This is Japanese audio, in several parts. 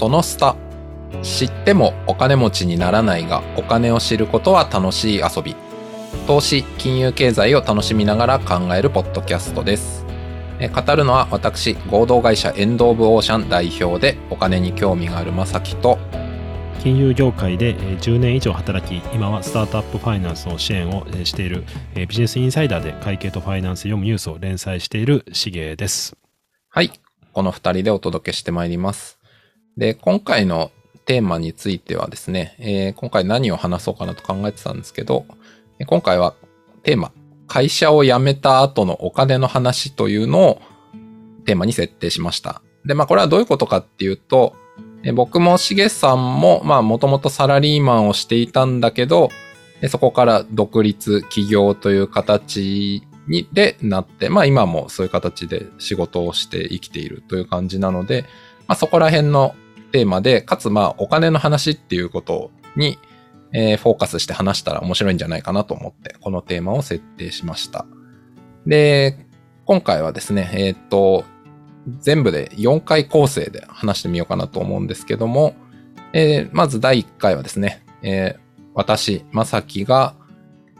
そのスタ。知ってもお金持ちにならないが、お金を知ることは楽しい遊び。投資、金融経済を楽しみながら考えるポッドキャストです。語るのは私、合同会社エンド・オブ・オーシャン代表でお金に興味があるまさきと、金融業界で10年以上働き、今はスタートアップファイナンスの支援をしているビジネスインサイダーで会計とファイナンス読むニュースを連載しているしげです。はい。この二人でお届けしてまいります。で、今回のテーマについてはですね、えー、今回何を話そうかなと考えてたんですけど、今回はテーマ、会社を辞めた後のお金の話というのをテーマに設定しました。で、まあこれはどういうことかっていうと、僕もしげさんも、まあもともとサラリーマンをしていたんだけど、そこから独立起業という形にでなって、まあ今もそういう形で仕事をして生きているという感じなので、まあそこら辺のテーマで、かつまあお金の話っていうことに、えー、フォーカスして話したら面白いんじゃないかなと思って、このテーマを設定しました。で、今回はですね、えっ、と、全部で4回構成で話してみようかなと思うんですけども、えー、まず第1回はですね、えー、私、まさきが、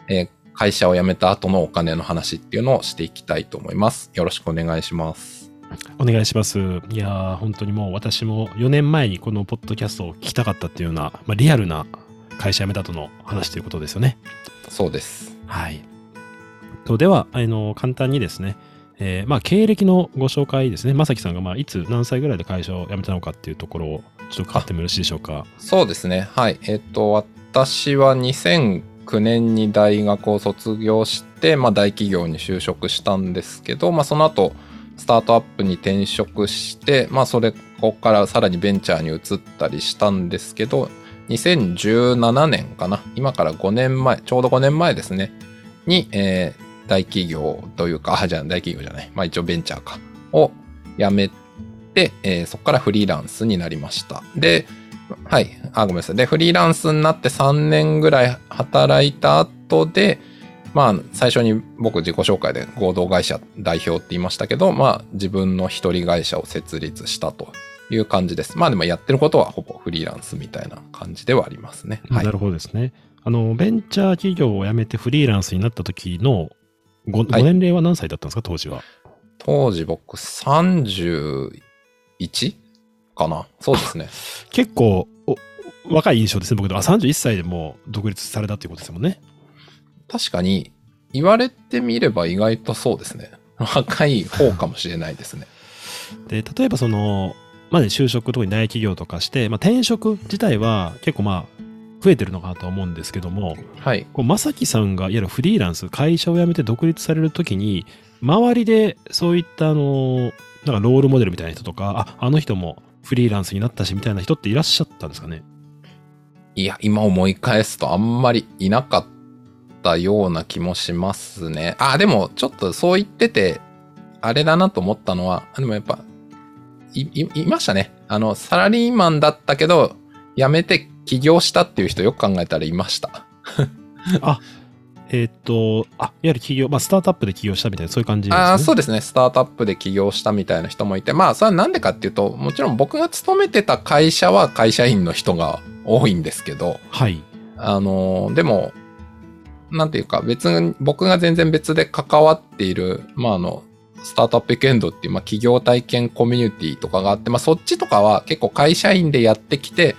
え、会社を辞めた後のお金の話っていうのをしていきたいと思います。よろしくお願いします。お願いします。いやー、本当にもう私も4年前にこのポッドキャストを聞きたかったっていうような、まあ、リアルな会社辞めた後の話ということですよね。そうです。はい。とでは、あの、簡単にですね、えー、まあ、経歴のご紹介ですね。まさきさんが、まあ、いつ何歳ぐらいで会社を辞めたのかっていうところを、ちょっと伺ってもよろしいでしょうか。そうですね。はい。えっ、ー、と、私は2009年に大学を卒業して、まあ、大企業に就職したんですけど、まあ、その後、スタートアップに転職して、まあ、それ、ここからさらにベンチャーに移ったりしたんですけど、2017年かな。今から5年前、ちょうど5年前ですね。に、えー、大企業というか、あ、じゃあ大企業じゃない。まあ一応ベンチャーか。を辞めて、えー、そこからフリーランスになりました。で、はい。あ、ごめんなさい。で、フリーランスになって3年ぐらい働いた後で、まあ、最初に僕自己紹介で合同会社代表って言いましたけど、まあ、自分の一人会社を設立したという感じです。まあでもやってることはほぼフリーランスみたいな感じではありますね。はい、なるほどですね。あの、ベンチャー企業を辞めてフリーランスになった時のご、ご年齢は何歳だったんですか、当時は？当時僕31かな？そうですね。結構若い印象ですね、僕でも。31歳でもう独立されたっていうことですもんね。確かに、言われてみれば意外とそうですね。若い方かもしれないですね。で、例えばその、まあね、就職特に大企業とかして、まあ、転職自体は結構まあ増えてるのかなとは思うんですけども、はい、こう正樹さんがいわゆるフリーランス会社を辞めて独立されるときに周りでそういったあのなんかロールモデルみたいな人とかああの人もフリーランスになったしみたいな人っていらっしゃったんですかね？いや今思い返すとあんまりいなかったような気もしますねあでもちょっとそう言っててあれだなと思ったのはでもやっぱい、い、いましたね。あの、サラリーマンだったけど、辞めて起業したっていう人よく考えたらいました。あ、えっ、と、あ、いわゆる起業、まあ、スタートアップで起業したみたいな、そういう感じですね。あそうですね。スタートアップで起業したみたいな人もいて、まあ、それはなんでかっていうと、もちろん僕が勤めてた会社は会社員の人が多いんですけど、はい。あの、でも、なんていうか、別に、僕が全然別で関わっている、まあ、あの、スタートアップウィークエンドっていう、まあ、企業体験コミュニティとかがあって、まあ、そっちとかは結構会社員でやってきて、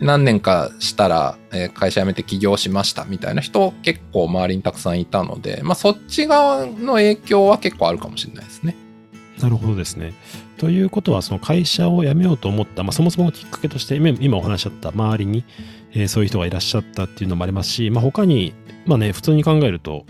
何年かしたら、えー、会社辞めて起業しましたみたいな人結構周りにたくさんいたので、まあ、そっち側の影響は結構あるかもしれないですね。なるほどですね。ということは、その会社を辞めようと思った、まあ、そもそものきっかけとして、今お話しあった周りに、えー、そういう人がいらっしゃったっていうのもありますし、まあ、他に、まあね、普通に考えると、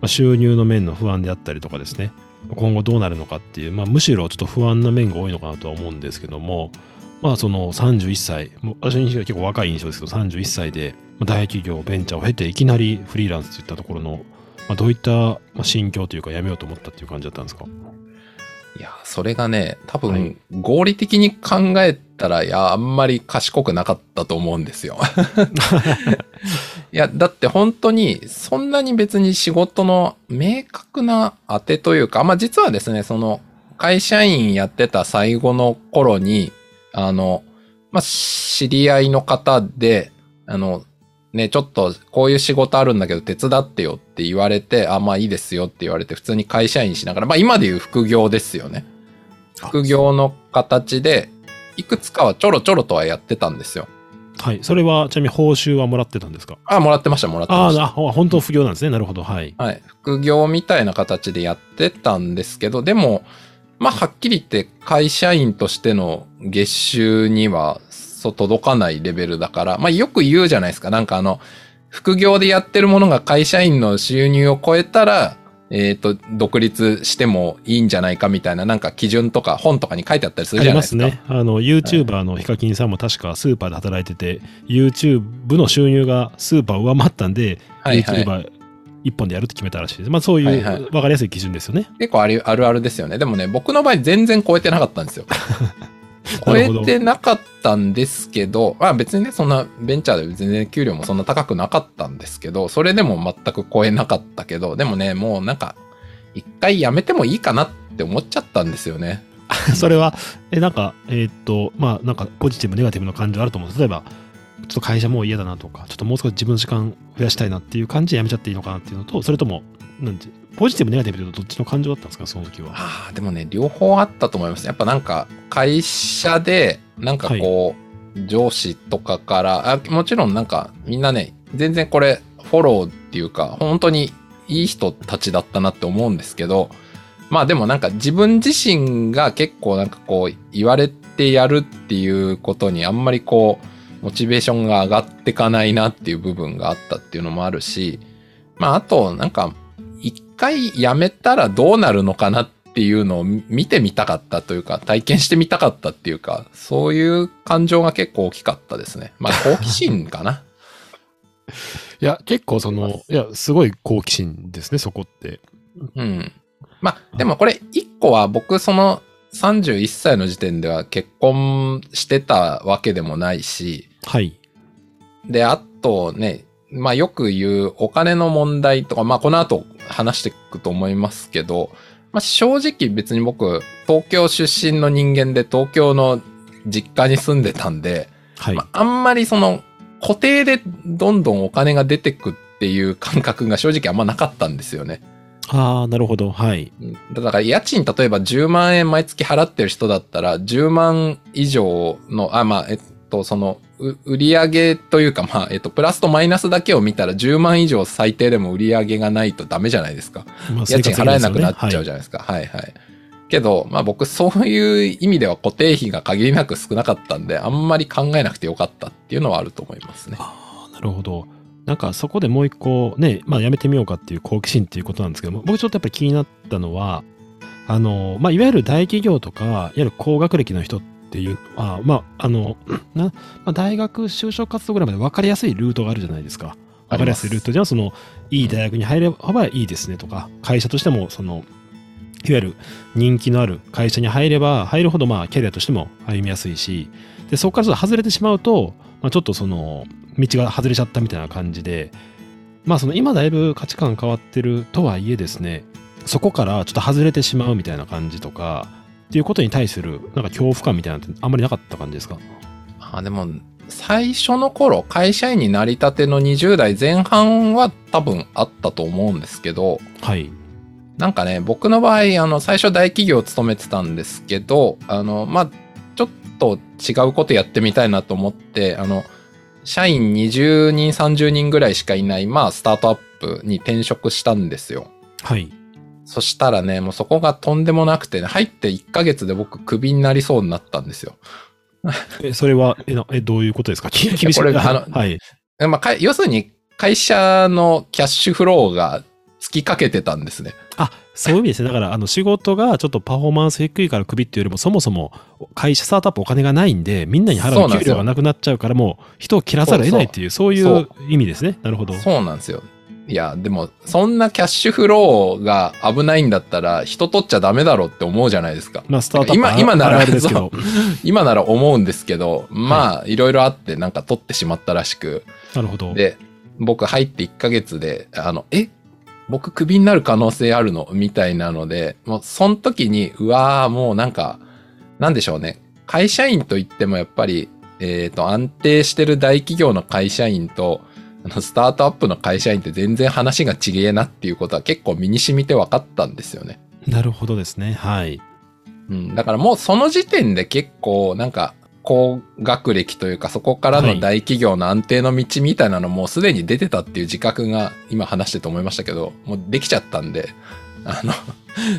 まあ、収入の面の不安であったりとかですね、今後どうなるのかっていう、まあ、むしろちょっと不安な面が多いのかなとは思うんですけども、まあその31歳、私の印象は結構若い印象ですけど、31歳で大企業、ベンチャーを経ていきなりフリーランスといったところの、まあ、どういった心境というかやめようと思ったっていう感じだったんですか？いや、それがね、多分、合理的に考えたら、いや、あんまり賢くなかったと思うんですよ。いや、だって本当に、そんなに別に仕事の明確な当てというか、まあ実はですね、その、会社員やってた最後の頃に、あの、まあ、知り合いの方で、あの、ね、ちょっとこういう仕事あるんだけど手伝ってよって言われて、あ、まあいいですよって言われて普通に会社員しながら、まあ今でいう副業ですよね。副業の形で、いくつかはちょろちょろとはやってたんですよ。はい。それは、ちなみに報酬はもらってたんですか？あ、もらってました、もらってました。ああ、本当副業なんですね。なるほど。はい。はい。副業みたいな形でやってたんですけど、でも、まあ、はっきり言って会社員としての月収には、そう届かないレベルだから、まあ、よく言うじゃないですか。なんかあの、副業でやってるものが会社員の収入を超えたら、えっ、と、独立してもいいんじゃないかみたいな、なんか基準とか本とかに書いてあったりするじゃないですすか。ね。あの、YouTuber のヒカキンさんも確かスーパーで働いてて、YouTube の収入がスーパーを上回ったんで、はいはい YouTuber 一本でやるって決めたらしいです。まあそういうはいはい分かりやすい基準ですよね。結構ありあるあるですよね。でもね、僕の場合全然超えてなかったんですよ。超えてなかったんですけど、まあ別にね、そんなベンチャーで全然給料もそんな高くなかったんですけど、それでも全く超えなかったけど、でもね、もうなんか、一回やめてもいいかなって思っちゃったんですよね。それは、え、なんか、えーっと、まあなんかポジティブ、ネガティブな感情あると思う。例えば、ちょっと会社もう嫌だなとか、ちょっともう少し自分の時間増やしたいなっていう感じでやめちゃっていいのかなっていうのと、それとも、なんて、ポジティブ、ネガティブどっちの感情だったんですか、その時は？ああ、でもね、両方あったと思います。やっぱなんか、会社で、なんかこう、上司とかからあ、もちろんなんか、みんなね、全然これ、フォローっていうか、本当にいい人たちだったなって思うんですけど、まあでもなんか自分自身が結構なんかこう、言われてやるっていうことにあんまりこう、モチベーションが上がってかないなっていう部分があったっていうのもあるし、まああと、なんか、一回やめたらどうなるのかなっていうのを見てみたかったというか、体験してみたかったっていうか、そういう感情が結構大きかったですね。まあ 好奇心かな。いや、結構その、いや、すごい好奇心ですね、そこって。うん。まあでもこれ一個は僕その31歳の時点では結婚してたわけでもないし、はい。で、あとね、まあよく言うお金の問題とか、まあこの後話していくと思いますけど、まあ正直別に僕、東京出身の人間で東京の実家に住んでたんで、はい。まああんまりその固定でどんどんお金が出てくっていう感覚が正直あんまなかったんですよね。ああ、なるほど。はい。うんだから家賃例えば10万円毎月払ってる人だったら10万以上の、あ、まあ、えっと、その、う売り上げというか、まあ、えっと、プラスとマイナスだけを見たら10万以上最低でも売り上げがないとダメじゃないですか。まあ家賃払えなくなっちゃうじゃゃないですか。はい、はい、けど、まあ僕そういう意味では固定費が限りなく少なかったんで、あんまり考えなくてよかったっていうのはあると思いますね。ああ、なるほど。なんかそこでもう一個ね、まあやめてみようかっていう好奇心っていうことなんですけども、僕ちょっとやっぱり気になったのは、あの、まあいわゆる大企業とか、いわゆる高学歴の人っていうのは、まああの、な、まあ、大学就職活動ぐらいまで分かりやすいルートがあるじゃないですか。分かりやすいルートじゃその、いい大学に入ればいいですねとか、会社としても、その、いわゆる人気のある会社に入れば入るほどまあキャリアとしても歩みやすいし、で、そこからちょっと外れてしまうと、まあ、ちょっとその、道が外れちゃったみたいな感じで、まあその今だいぶ価値観変わってるとはいえですね、そこからちょっと外れてしまうみたいな感じとか、っていうことに対するなんか恐怖感みたいなのってあんまりなかった感じですか？あでも、最初の頃、会社員になりたての20代前半は多分あったと思うんですけど、はい。なんかね、僕の場合、あの、最初大企業を勤めてたんですけど、あの、まあ、ちょっと違うことやってみたいなと思って、あの、社員20人、30人ぐらいしかいない、まあ、スタートアップに転職したんですよ。はい。そしたらね、もうそこがとんでもなくて、ね、入って1ヶ月で僕クビになりそうになったんですよ。え、それは、え、なえどういうことですか？き厳しい。これがあのはい。えまあ、か要するに、会社のキャッシュフローが尽きかけてたんですね。あ、そういう意味ですね。だから、あの、仕事がちょっとパフォーマンス低いからクビっていうよりも、そもそも会社、スタートアップお金がないんで、みんなに払う給料がなくなっちゃうから、もう人を切らざるを得ないっていう、そういう意味ですね。なるほど。そうなんですよ。いや、でも、そんなキャッシュフローが危ないんだったら、人取っちゃダメだろうって思うじゃないですか。まあ、スタート今今なら。今なら思うんですけど、まあ、いろいろあって、なんか取ってしまったらしく。なるほど。で、僕入って1ヶ月で、あの、え？僕クビになる可能性あるの？みたいなので、もうその時に、うわーもうなんか、なんでしょうね。会社員といってもやっぱり、えっ、と、安定してる大企業の会社員と、あの、スタートアップの会社員って全然話が違えなっていうことは結構身に染みて分かったんですよね。なるほどですね。はい。うん。だからもうその時点で結構なんか、高学歴というかそこからの大企業の安定の道みたいなのもうすでに出てたっていう自覚が今話してて思いましたけど、もうできちゃったんで、あの、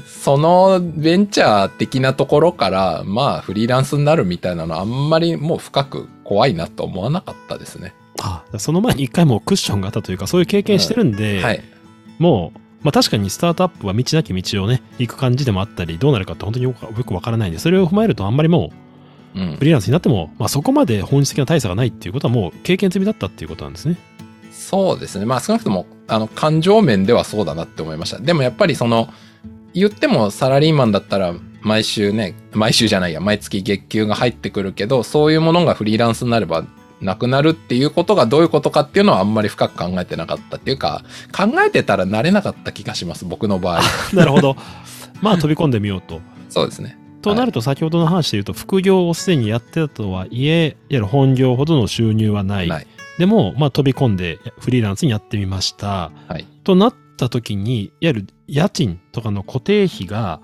そのベンチャー的なところから、まあフリーランスになるみたいなのあんまりもう深く怖いなと思わなかったですね。あその前に一回もうクッションがあったというか、そういう経験してるんで、はい。もう、まあ確かにスタートアップは道なき道をね、行く感じでもあったり、どうなるかって本当によくわからないんで、それを踏まえるとあんまりもうんう、フリーランスになっても、まあそこまで本質的な大差がないっていうことはもう経験済みだったっていうことなんですね。そうですね。まあ少なくとも、あの、感情面ではそうだなって思いました。でもやっぱりその、言ってもサラリーマンだったら、毎週ね、毎週じゃないや、毎月月給が入ってくるけど、そういうものがフリーランスになればなくなるっていうことがどういうことかっていうのはあんまり深く考えてなかったっていうか、考えてたらなれなかった気がします、僕の場合。なるほど。まあ 飛び込んでみようと。そうですね。となると先ほどの話で言うと、副業をすでにやってたとはいえ、いわゆる本業ほどの収入はない。ない。でも、まあ飛び込んでフリーランスにやってみました。はい。となった時に、いわゆる家賃とかの固定費が、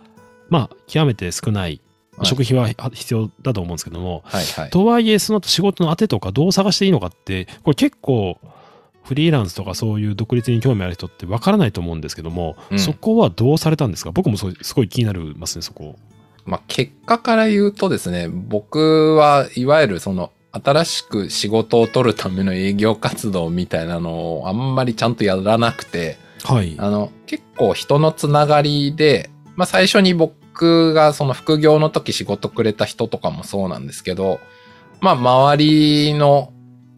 まあ極めて少ない。はい食費は必要だと思うんですけども、はいはい。とはいえ、その後仕事の当てとかどう探していいのかって、これ結構、フリーランスとかそういう独立に興味ある人ってわからないと思うんですけども、うんそこはどうされたんですか？僕もすごい気になりますね、そこ。まあ、結果から言うとですね、僕はいわゆるその新しく仕事を取るための営業活動みたいなのをあんまりちゃんとやらなくて、はい。あの、結構人のつながりで、まあ最初に僕がその副業の時仕事くれた人とかもそうなんですけど、まあ周りの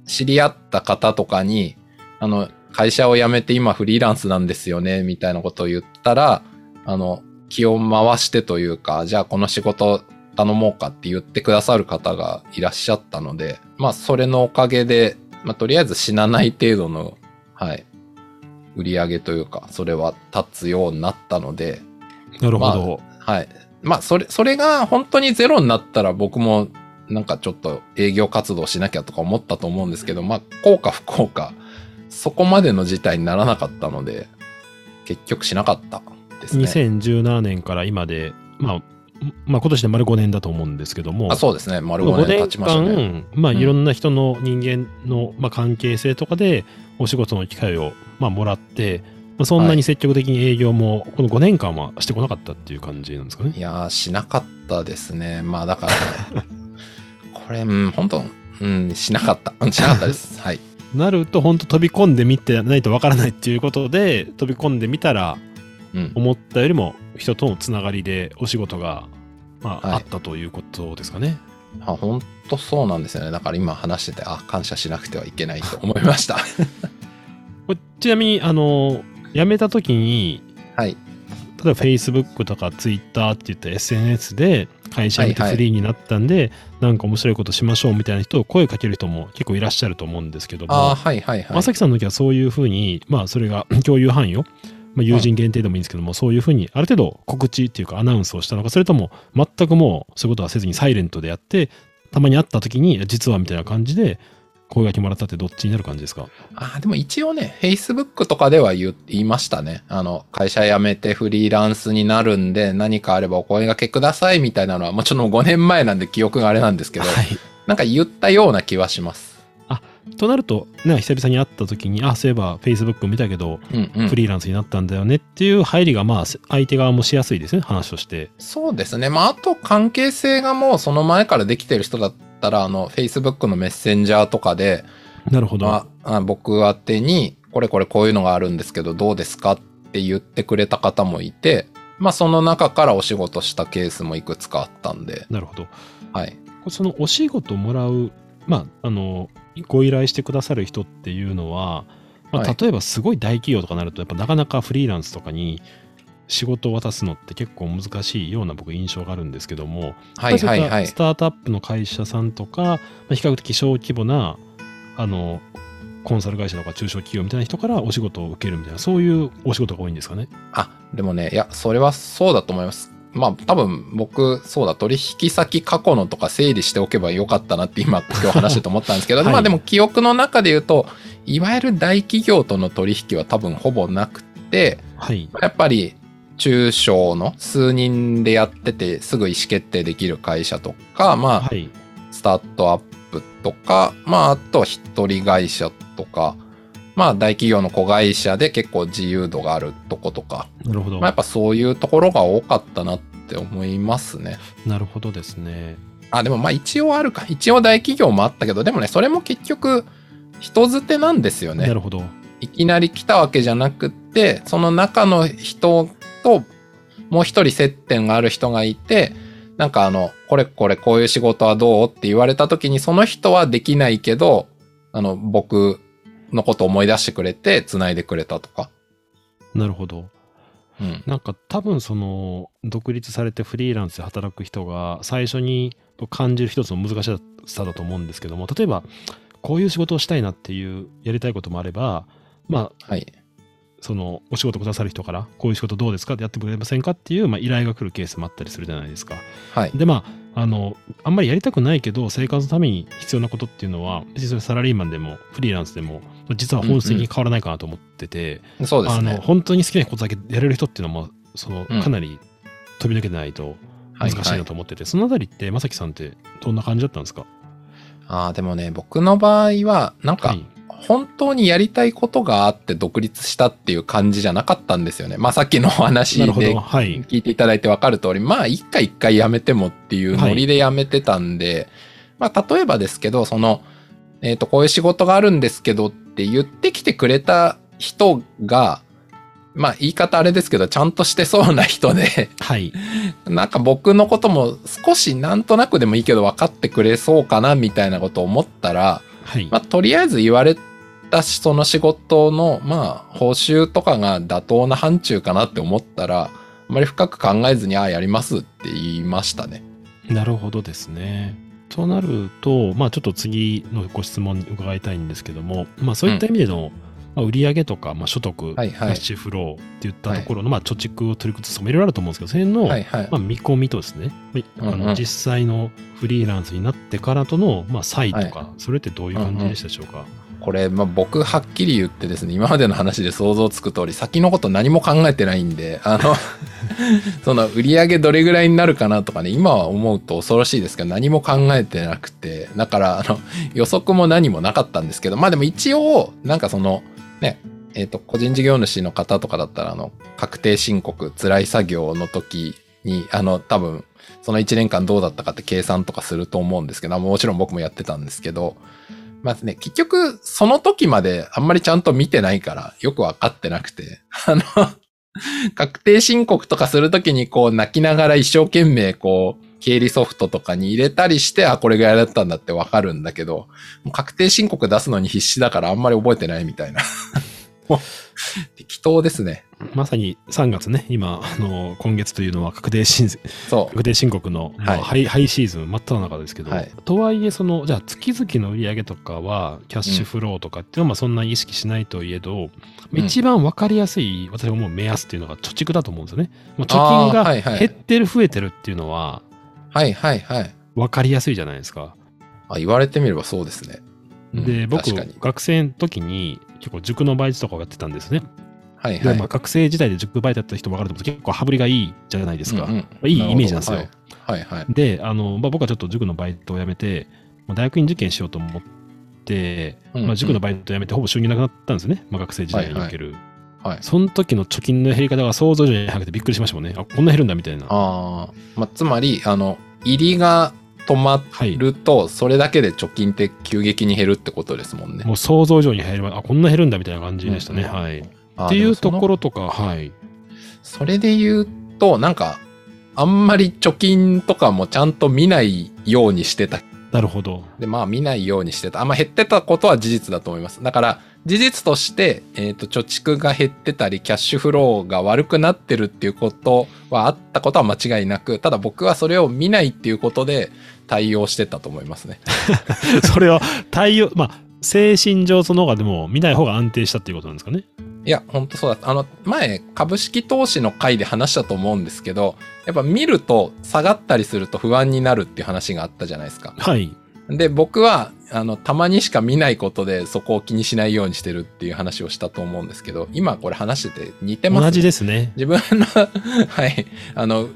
知り合った方とかに、あの、会社を辞めて今フリーランスなんですよね、みたいなことを言ったら、あの、気を回してというか、じゃあこの仕事頼もうかって言ってくださる方がいらっしゃったので、まあそれのおかげで、まあとりあえず死なない程度の、はい、売り上げというか、それは立つようになったので、なるほど。はい。まあそれ、それが本当にゼロになったら僕もなんかちょっと営業活動しなきゃとか思ったと思うんですけど、まあ効果不効果、そこまでの事態にならなかったので、結局しなかったですね。2017年から今で、まあ、まあ今年で丸5年だと思うんですけども、あそうですね。丸5 5年経年ちましたね。間、まあうんいろんな人の人間の、まあ、関係性とかでお仕事の機会を、まあ、もらって、まあ、そんなに積極的に営業もこの5年間はしてこなかったっていう感じなんですかね。いやー、しなかったですね。まあだから、これ、うん、本当うん、しなかった。うんしなかったです。はい。なると本当飛び込んでみてないとわからないっていうことで飛び込んでみたらうん。思ったよりも人とのつながりでお仕事が、まあはいあったということですかね。あ本当そうなんですよね。だから今話してて、あ、感謝しなくてはいけないと思いました。ちなみにあの辞めた時にはい。例えば Facebook とか Twitter っていった SNS で会社辞めてはいはいフリーになったんで、なんか面白いことしましょうみたいな人を声かける人も結構いらっしゃると思うんですけども、ああ、はいはいはい。まさきさんの時はそういうふうに、まあそれが 共有範囲を、まあ、友人限定でもいいんですけども、そういうふうにある程度告知っていうかアナウンスをしたのか、それとも全くもうそういうことはせずにサイレントでやって、たまに会った時に実はみたいな感じで声掛けもらったってどっちになる感じですか？ああ、でも一応ね、Facebook とかでは言言いましたね。あの、会社辞めてフリーランスになるんで、何かあればお声掛けくださいみたいなのは、もちろん5年前なんで記憶があれなんですけど、はい。なんか言ったような気はします。となると、ね、久々に会った時に、あ、そういえば Facebook 見たけど、うんうんフ。リーランスになったんだよねっていう入りが、まあ、相手側もしやすいですね、話として。そうですね。まあ、あと関係性がもうその前からできてる人だったら、あの、Facebook のメッセンジャーとかで、なるほど。まあ、あ僕宛てに、これこれこういうのがあるんですけど、どうですかって言ってくれた方もいて、まあ、その中からお仕事したケースもいくつかあったんで、なるほど。はい。そのお仕事もらう、まあ、あの、ご依頼してくださる人っていうのは、まあ、はい例えばすごい大企業とかなると、やっぱなかなかフリーランスとかに仕事を渡すのって結構難しいような僕印象があるんですけども、はいはいはいス。タートアップの会社さんとか、まあ、比較的小規模な、あの、コンサル会社とか中小企業みたいな人からお仕事を受けるみたいな、そういうお仕事が多いんですかね。あ、でもね、いや、それはそうだと思います。まあ多分僕、そうだ、取引先過去のとか整理しておけばよかったなって今、今日話してて思ったんですけど、はいまあでも記憶の中で言うと、いわゆる大企業との取引は多分ほぼなくて、はい。やっぱり中小の数人でやっててすぐ意思決定できる会社とか、まあ、はい。スタートアップとか、まあ、あとは一人会社とか、まあ、大企業の子会社で結構自由度があるとことか、なるほど。まあ、やっぱそういうところが多かったなって思いますね。なるほどですね。あ、でもまあ一応あるか。一応大企業もあったけど、でもね、それも結局人づてなんですよねな。るほど。いきなり来たわけじゃなくって、その中の人ともう一人接点がある人がいて、なんかあの、これこれこういう仕事はどうって言われた時にその人はできないけど、あの、僕のこと思い出してくれて繋いでくれたとか。なるほど。うん。なんか多分その独立されてフリーランスで働く人が最初に感じる一つの難しさだと思うんですけども例えばこういう仕事をしたいなっていうやりたいこともあればまあはい。そのお仕事くださる人からこういう仕事どうですか？ってやってくれませんか？っていう、まあ、依頼が来るケースもあったりするじゃないですか。はい。でまああのあんまりやりたくないけど生活のために必要なことっていうのは別にそれサラリーマンでもフリーランスでも実は本質的に変わらないかなと思ってて、うですね。本当に好きなことだけやれる人っていうのもそのうんかなり飛び抜けてないと難しいなと思ってて、そのあたりってまさきさんってどんな感じだったんですか？ああ、でもね、僕の場合は、なんか、はい本当にやりたいことがあって独立したっていう感じじゃなかったんですよね。まあさっきのお話で聞いていただいてわかる通り、まあ一回一回やめてもっていうノリでやめてたんで、まあ例えばですけど、その、えっ、と、こういう仕事があるんですけどって言ってきてくれた人が、まあ言い方あれですけど、ちゃんとしてそうな人で、はい。なんか僕のことも少しなんとなくでもいいけど分かってくれそうかなみたいなことを思ったら、はい、まあ、とりあえず言われたし、その仕事の、まあ、報酬とかが妥当な範疇かなって思ったら、あまり深く考えずに、ああ、やりますって言いましたね。なるほどですね。となると、まあちょっと次のご質問に伺いたいんですけども、まあそういった意味での、まあ、売上とか、まあ、所得、はいはいキャッシュフローっていったところの、まあ貯蓄を取り崩すとかいろいろあると思うんですけど、それの、はいはい。まあ、見込みとですね、まああうんうんの実際のフリーランスになってからとの、まあ、差異とか、はいそれってどういう感じでしたでしょうか、これ、まあ、僕、はっきり言ってですね、今までの話で想像つく通り、先のこと何も考えてないんで、あの、その、売り上げどれぐらいになるかなとかね、今は思うと恐ろしいですけど、何も考えてなくて、だから、あの、予測も何もなかったんですけど、まあでも一応、なんかその、ね、えっ、と、個人事業主の方とかだったら、あの、確定申告、辛い作業の時に、あの、多分、その1年間どうだったかって計算とかすると思うんですけど、もちろん僕もやってたんですけど、まずね、結局、その時まであんまりちゃんと見てないから、よくわかってなくて、あの、確定申告とかするときにこう泣きながら一生懸命こう、経理ソフトとかに入れたりして、あ、これぐらいだったんだってわかるんだけど、確定申告出すのに必死だからあんまり覚えてないみたいな。適当ですね。まさに3月ね、今、あの今月というのは確定申そ確定申告の、まあはいハイシーズン真っ只中ですけど、はいとはいえ、その、じゃあ月々の売り上げとかは、キャッシュフローとかっていうのはまあそんなに意識しないといえど、うん一番わかりやすい、私が思う目安っていうのが貯蓄だと思うんですよね。もう貯金が減ってる、増えてるっていうのは、う。はいはいはい。わかりやすいじゃないですか。あ、言われてみればそうですね。うんで、僕学生の時に結構塾のバイトとかをやってたんですね。で、はいはい。まあ、学生時代で塾バイトやった人分かると思うんですけど結構羽振りがいいじゃないですか。うんうんいいイメージなんですよ。はいはいはい。で、あの、まあ、僕はちょっと塾のバイトを辞めて、まあ大学院受験しようと思って、うんうんまあ、塾のバイトを辞めてほぼ収入なくなったんですね。まあ、学生時代における。はい。その時の貯金の減り方が想像以上に早くてびっくりしましたもんね。あ、こんな減るんだみたいな。ああ、まあ、つまり、あの、入りが止まはい。ると、それだけで貯金って急激に減るってことですもんね。もう想像以上に減る。あ、こんな減るんだみたいな感じでしたね。うんうんはい。っていうところとか、はい。それで言うと、なんか、あんまり貯金とかもちゃんと見ないようにしてた。なるほど。で、まあ見ないようにしてた。あんま減ってたことは事実だと思います。だから、事実として、えっ、と、貯蓄が減ってたり、キャッシュフローが悪くなってるっていうことはあったことは間違いなく、ただ僕はそれを見ないっていうことで対応してたと思いますね。それは対応、まあ、精神上その方がでも見ない方が安定したっていうことなんですかね？いや、ほんとそうだ。あの、前、株式投資の回で話したと思うんですけど、やっぱ見ると下がったりすると不安になるっていう話があったじゃないですか。はい。で、僕は、あの、たまにしか見ないことでそこを気にしないようにしてるっていう話をしたと思うんですけど、今これ話してて似てます、ね、同じですね。自分の はい、あの、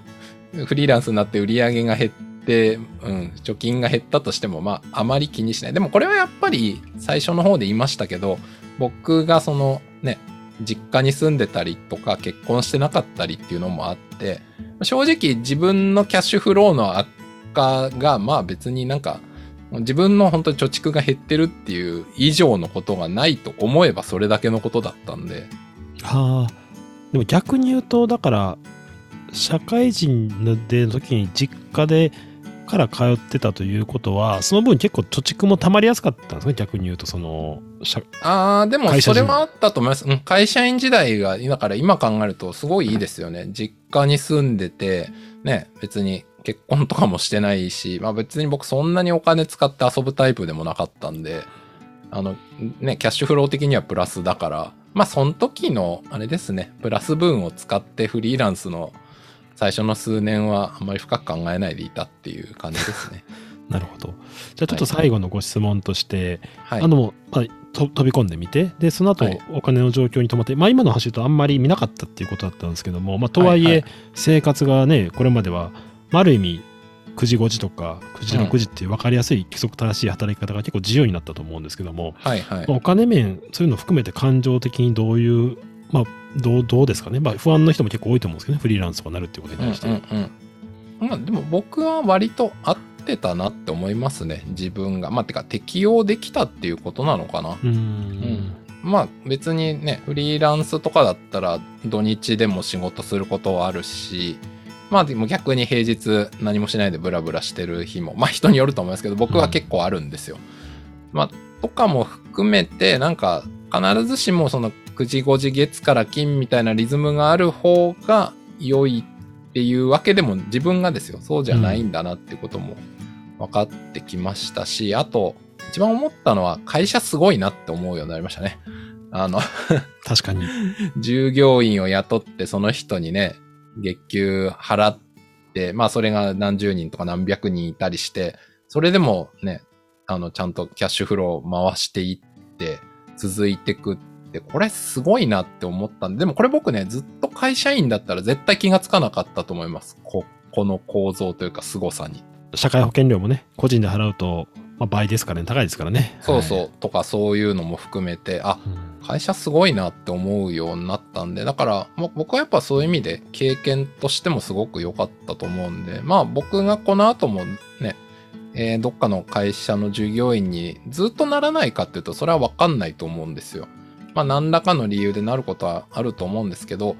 フリーランスになって売り上げが減って、うん、貯金が減ったとしても、まあ、あまり気にしない。でもこれはやっぱり最初の方で言いましたけど、僕がそのね、実家に住んでたりとか結婚してなかったりっていうのもあって、正直自分のキャッシュフローの悪化が、まあ別になんか、自分の本当に貯蓄が減ってるっていう以上のことがないと思えばそれだけのことだったんで、はあ。でも逆に言うと、だから、社会人での時に実家でから通ってたということは、その分結構貯蓄も溜まりやすかったんですね、逆に言うと、その、社ああ、でもそれはあったと思います。うん、会社員時代が、だから今考えるとすごいいいですよね。実家に住んでて、ね、別に結婚とかもしてないし、まあ別に僕そんなにお金使って遊ぶタイプでもなかったんで、あの、ね、キャッシュフロー的にはプラスだから、まあその時の、あれですね、プラス分を使ってフリーランスの最初の数年はあんまり深く考えないでいたっていう感じですね。なるほど。じゃあちょっと最後のご質問として、はい。あの、まあ、と飛び込んでみて、で、その後はいお金の状況に止まって、まあ今の話とあんまり見なかったっていうことだったんですけども、まあとはいえ、はいはい生活がね、これまでは、まあある意味、9時5時とか9時うん6時っていう分かりやすい規則正しい働き方が結構自由になったと思うんですけども、はいはい。まあお金面そういうのを含めて感情的にどういうまあどうどうですかね、まあ、不安の人も結構多いと思うんですけどねフリーランスとかなるっていうことに対して、うんうんうん。まあでも僕は割と合ってたなって思いますね。自分が。まあてか適用できたっていうことなのかな。うーんまあ別にね、フリーランスとかだったら土日でも仕事することはあるし、まあでも逆に平日何もしないでブラブラしてる日も、まあ人によると思いますけど、僕は結構あるんですよ。まあとかも含めて、なんか必ずしもその9時5時月から金みたいなリズムがある方が良いっていうわけでも自分がですよ、そうじゃないんだなってことも分かってきましたし、あと一番思ったのは会社すごいなって思うようになりましたね。あの、確かに 従業員を雇ってその人にね、月給払って、まあそれが何十人とか何百人いたりして、それでもね、あの、ちゃんとキャッシュフローを回していって、続いてくって、これすごいなって思ったんで、でもこれ僕ね、ずっと会社員だったら絶対気がつかなかったと思います。こ、この構造というか凄さに。社会保険料もね個人で払うと、まあ、倍ですからね高いですからねそうそう、はいとかそういうのも含めて、あ、うん会社すごいなって思うようになったんで、だから、も僕はやっぱそういう意味で経験としてもすごく良かったと思うんで、まあ僕がこの後もね、えーどっかの会社の従業員にずっとならないかっていうと、それはわかんないと思うんですよ。まあ何らかの理由でなることはあると思うんですけど、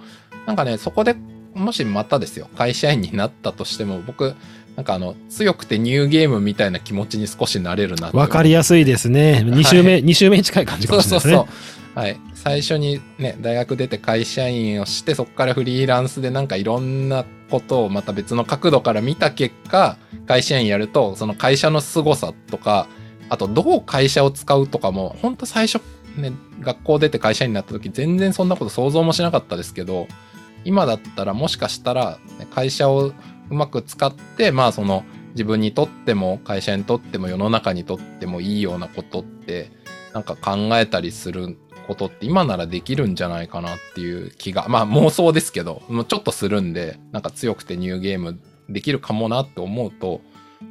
なんかね、そこでもしまたですよ、会社員になったとしても、僕、なんかあの、強くてニューゲームみたいな気持ちに少しなれるなわかりやすいですね2週目、二週目に近い感じかそうもしれないですねそうそう。はい。最初にね、大学出て会社員をして、そこからフリーランスでなんかいろんなことをまた別の角度から見た結果、会社員やると、その会社の凄さとか、あとどう会社を使うとかも、ほんと最初、ね、学校出て会社員になった時全然そんなこと想像もしなかったですけど、今だったらもしかしたら、ね会社をうまく使って、まあその自分にとっても会社にとっても世の中にとってもいいようなことってなんか考えたりすることって今ならできるんじゃないかなっていう気が、まあ妄想ですけど、もうちょっとするんで、なんか強くてニューゲームできるかもなって思うと、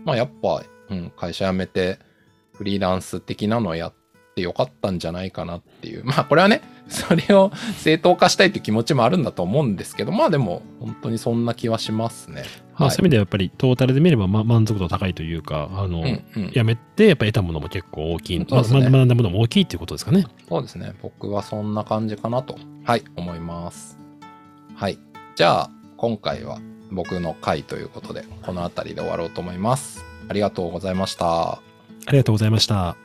まあやっぱ、うん、会社辞めてフリーランス的なのをやってよかったんじゃないかなっていう。まあこれはね、それを正当化したいっていう気持ちもあるんだと思うんですけど、まあでも本当にそんな気はしますね。まあ、はいそういう意味ではやっぱりトータルで見れば、ま、満足度高いというかあの、うんうん。やめてやっぱ得たものも結構大きい、ねま学んだものも大きいっていうことですかねそうですね。僕はそんな感じかなと、はい、思います。はい。じゃあ、今回は僕の回ということで、この辺りで終わろうと思います。ありがとうございました。ありがとうございました